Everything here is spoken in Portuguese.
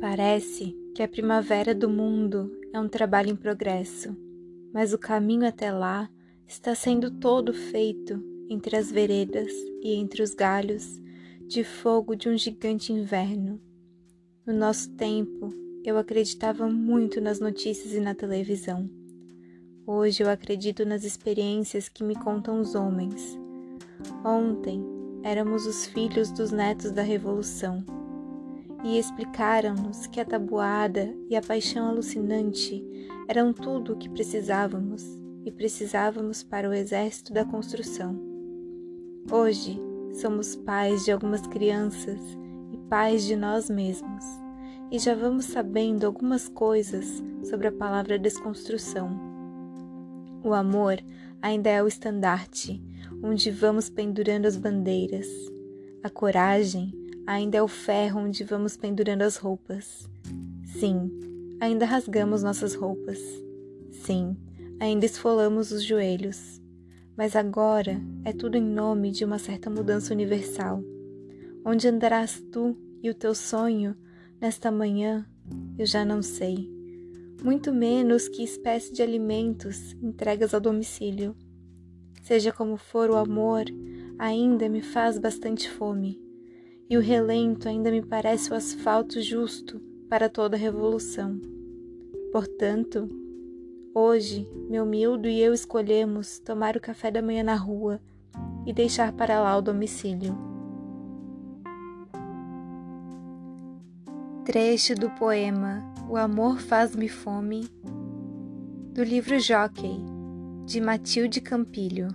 Parece que a primavera do mundo é um trabalho em progresso, mas o caminho até lá está sendo todo feito entre as veredas e entre os galhos de fogo de um gigante inverno. No nosso tempo, eu acreditava muito nas notícias e na televisão. Hoje eu acredito nas experiências que me contam os homens. Ontem éramos os filhos dos netos da Revolução e explicaram-nos que a tabuada e a paixão alucinante eram tudo o que precisávamos e precisávamos para o exército da construção. Hoje somos pais de algumas crianças e pais de nós mesmos, e já vamos sabendo algumas coisas sobre a palavra desconstrução o amor ainda é o estandarte onde vamos pendurando as bandeiras. A coragem ainda é o ferro onde vamos pendurando as roupas. Sim, ainda rasgamos nossas roupas. Sim, ainda esfolamos os joelhos. Mas agora é tudo em nome de uma certa mudança universal. Onde andarás tu e o teu sonho nesta manhã, eu já não sei muito menos que espécie de alimentos entregas ao domicílio. Seja como for, o amor ainda me faz bastante fome, e o relento ainda me parece o asfalto justo para toda revolução. Portanto, hoje, meu miúdo e eu escolhemos tomar o café da manhã na rua e deixar para lá o domicílio. Trecho do poema O Amor Faz-me Fome, do livro Jockey, de Matilde Campilho.